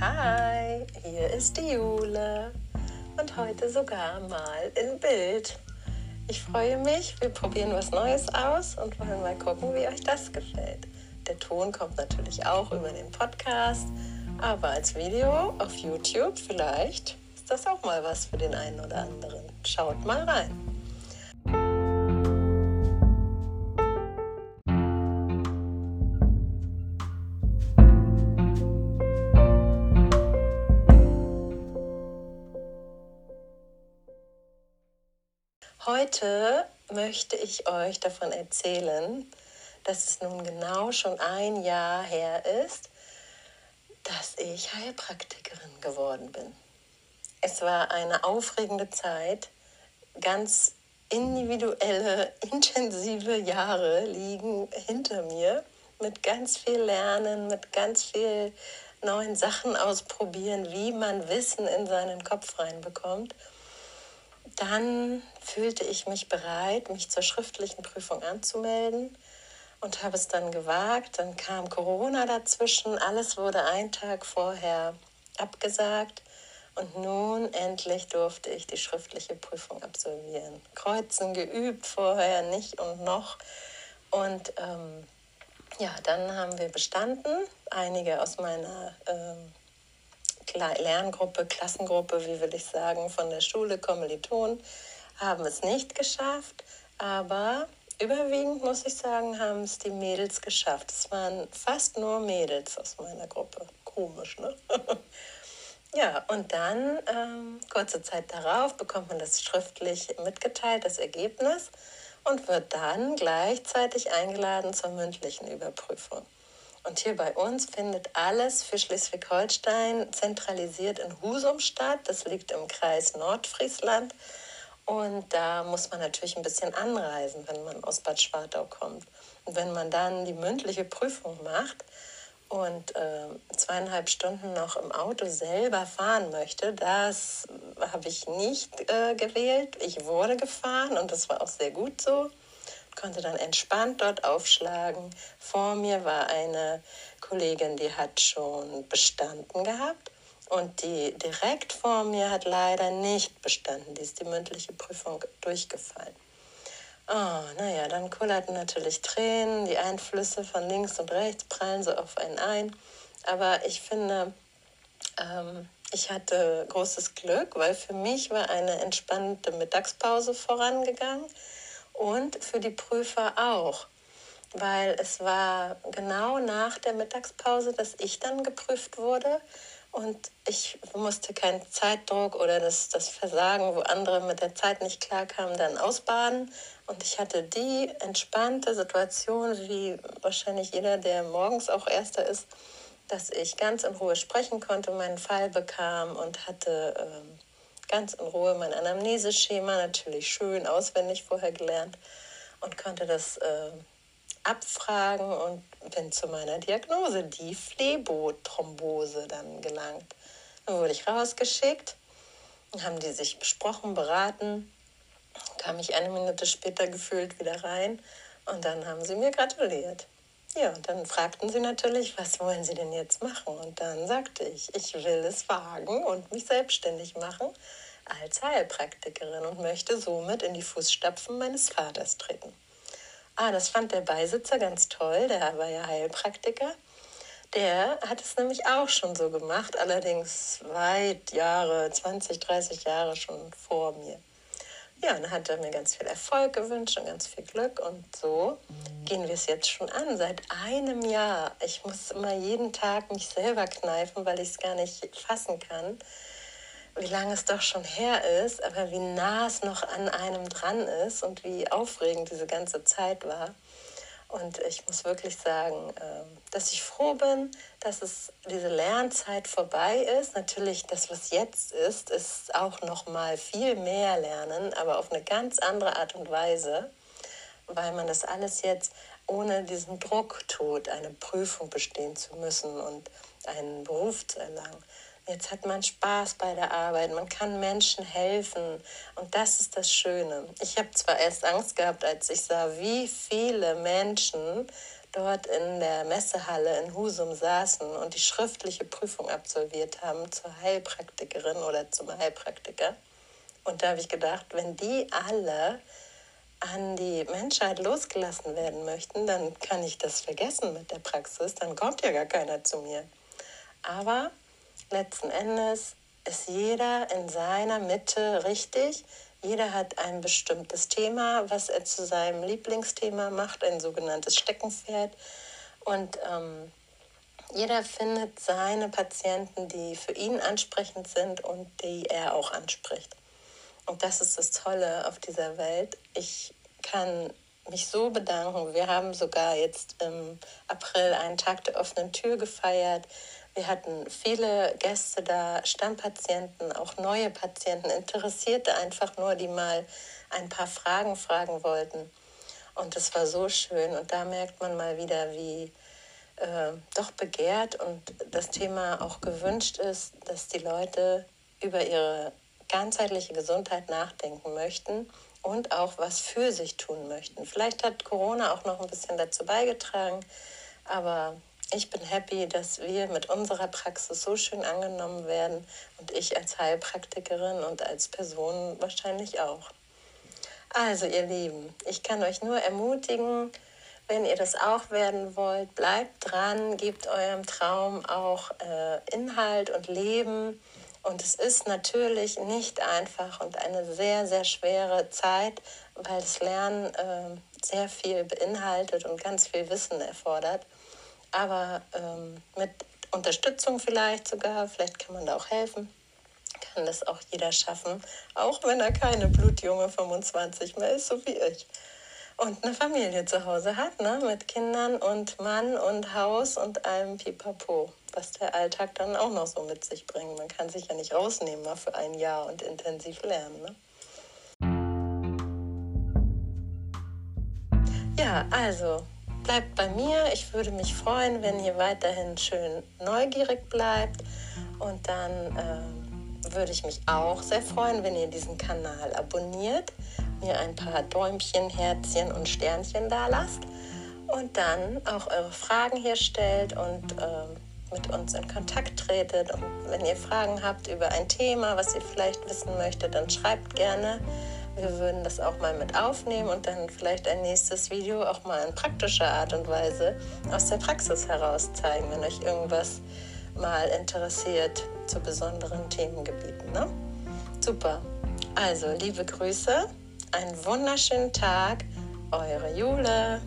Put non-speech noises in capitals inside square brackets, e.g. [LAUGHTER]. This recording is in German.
Hi, hier ist die Jule und heute sogar mal in Bild. Ich freue mich, wir probieren was Neues aus und wollen mal gucken, wie euch das gefällt. Der Ton kommt natürlich auch über den Podcast, aber als Video auf YouTube vielleicht ist das auch mal was für den einen oder anderen. Schaut mal rein. Heute möchte ich euch davon erzählen, dass es nun genau schon ein Jahr her ist, dass ich Heilpraktikerin geworden bin. Es war eine aufregende Zeit, ganz individuelle, [LAUGHS] intensive Jahre liegen hinter mir mit ganz viel Lernen, mit ganz viel neuen Sachen ausprobieren, wie man Wissen in seinen Kopf reinbekommt dann fühlte ich mich bereit, mich zur schriftlichen Prüfung anzumelden und habe es dann gewagt. Dann kam Corona dazwischen, alles wurde einen Tag vorher abgesagt und nun endlich durfte ich die schriftliche Prüfung absolvieren. Kreuzen geübt vorher nicht und noch. Und ähm, ja, dann haben wir bestanden. Einige aus meiner ähm, Lerngruppe, Klassengruppe, wie will ich sagen, von der Schule, Kommilitonen, haben es nicht geschafft, aber überwiegend muss ich sagen, haben es die Mädels geschafft. Es waren fast nur Mädels aus meiner Gruppe. Komisch, ne? [LAUGHS] ja, und dann, ähm, kurze Zeit darauf, bekommt man das schriftlich mitgeteilt, das Ergebnis, und wird dann gleichzeitig eingeladen zur mündlichen Überprüfung. Und hier bei uns findet alles für Schleswig-Holstein zentralisiert in Husum statt. Das liegt im Kreis Nordfriesland. Und da muss man natürlich ein bisschen anreisen, wenn man aus Bad Schwartau kommt. Und wenn man dann die mündliche Prüfung macht und äh, zweieinhalb Stunden noch im Auto selber fahren möchte, das habe ich nicht äh, gewählt. Ich wurde gefahren und das war auch sehr gut so konnte dann entspannt dort aufschlagen. Vor mir war eine Kollegin, die hat schon bestanden gehabt. Und die direkt vor mir hat leider nicht bestanden. Die ist die mündliche Prüfung durchgefallen. Oh, naja, dann kullerten natürlich Tränen, die Einflüsse von links und rechts prallen so auf einen ein. Aber ich finde, ähm, ich hatte großes Glück, weil für mich war eine entspannte Mittagspause vorangegangen und für die Prüfer auch, weil es war genau nach der Mittagspause, dass ich dann geprüft wurde und ich musste keinen Zeitdruck oder das, das Versagen, wo andere mit der Zeit nicht klarkamen, dann ausbaden. Und ich hatte die entspannte Situation, wie wahrscheinlich jeder, der morgens auch Erster ist, dass ich ganz in Ruhe sprechen konnte, meinen Fall bekam und hatte ähm, ganz in Ruhe mein Anamneseschema, natürlich schön auswendig vorher gelernt und konnte das äh, abfragen und bin zu meiner Diagnose, die Phlebothrombose, dann gelangt. Dann wurde ich rausgeschickt, haben die sich besprochen, beraten, kam ich eine Minute später gefühlt wieder rein und dann haben sie mir gratuliert. Ja, und dann fragten sie natürlich, was wollen Sie denn jetzt machen? Und dann sagte ich, ich will es wagen und mich selbstständig machen als Heilpraktikerin und möchte somit in die Fußstapfen meines Vaters treten. Ah, das fand der Beisitzer ganz toll, der war ja Heilpraktiker. Der hat es nämlich auch schon so gemacht, allerdings weit Jahre, 20, 30 Jahre schon vor mir. Ja, dann hat er mir ganz viel Erfolg gewünscht und ganz viel Glück. Und so gehen wir es jetzt schon an, seit einem Jahr. Ich muss immer jeden Tag mich selber kneifen, weil ich es gar nicht fassen kann, wie lange es doch schon her ist, aber wie nah es noch an einem dran ist und wie aufregend diese ganze Zeit war. Und ich muss wirklich sagen, ähm, dass ich froh bin, dass es diese Lernzeit vorbei ist. Natürlich, das, was jetzt ist, ist auch noch mal viel mehr Lernen, aber auf eine ganz andere Art und Weise, weil man das alles jetzt ohne diesen Druck tut, eine Prüfung bestehen zu müssen und einen Beruf zu erlangen. Jetzt hat man Spaß bei der Arbeit, man kann Menschen helfen und das ist das Schöne. Ich habe zwar erst Angst gehabt, als ich sah, wie viele Menschen dort in der Messehalle in Husum saßen und die schriftliche Prüfung absolviert haben zur Heilpraktikerin oder zum Heilpraktiker. Und da habe ich gedacht, wenn die alle an die Menschheit losgelassen werden möchten, dann kann ich das vergessen mit der Praxis, dann kommt ja gar keiner zu mir. Aber letzten Endes ist jeder in seiner Mitte richtig. Jeder hat ein bestimmtes Thema, was er zu seinem Lieblingsthema macht, ein sogenanntes Steckenpferd. Und ähm, jeder findet seine Patienten, die für ihn ansprechend sind und die er auch anspricht. Und das ist das Tolle auf dieser Welt. Ich kann mich so bedanken. Wir haben sogar jetzt im April einen Tag der offenen Tür gefeiert. Wir hatten viele Gäste da, Stammpatienten, auch neue Patienten, Interessierte einfach nur, die mal ein paar Fragen fragen wollten. Und es war so schön. Und da merkt man mal wieder, wie äh, doch begehrt und das Thema auch gewünscht ist, dass die Leute über ihre ganzheitliche Gesundheit nachdenken möchten und auch was für sich tun möchten. Vielleicht hat Corona auch noch ein bisschen dazu beigetragen, aber ich bin happy, dass wir mit unserer Praxis so schön angenommen werden und ich als Heilpraktikerin und als Person wahrscheinlich auch. Also ihr Lieben, ich kann euch nur ermutigen, wenn ihr das auch werden wollt, bleibt dran, gebt eurem Traum auch äh, Inhalt und Leben und es ist natürlich nicht einfach und eine sehr, sehr schwere Zeit, weil das Lernen äh, sehr viel beinhaltet und ganz viel Wissen erfordert. Aber ähm, mit Unterstützung vielleicht sogar, vielleicht kann man da auch helfen, kann das auch jeder schaffen, auch wenn er keine blutjunge 25 mehr ist, so wie ich und eine Familie zu Hause hat, ne? mit Kindern und Mann und Haus und allem Pipapo, was der Alltag dann auch noch so mit sich bringt. Man kann sich ja nicht rausnehmen mal für ein Jahr und intensiv lernen. Ne? Ja, also bleibt bei mir. Ich würde mich freuen, wenn ihr weiterhin schön neugierig bleibt und dann äh, würde ich mich auch sehr freuen, wenn ihr diesen Kanal abonniert mir ein paar Däumchen, Herzchen und Sternchen da lasst und dann auch eure Fragen hier stellt und äh, mit uns in Kontakt tretet. Und wenn ihr Fragen habt über ein Thema, was ihr vielleicht wissen möchtet, dann schreibt gerne. Wir würden das auch mal mit aufnehmen und dann vielleicht ein nächstes Video auch mal in praktischer Art und Weise aus der Praxis heraus zeigen, wenn euch irgendwas mal interessiert zu besonderen Themengebieten. Ne? Super. Also, liebe Grüße einen wunderschönen Tag, eure Jule.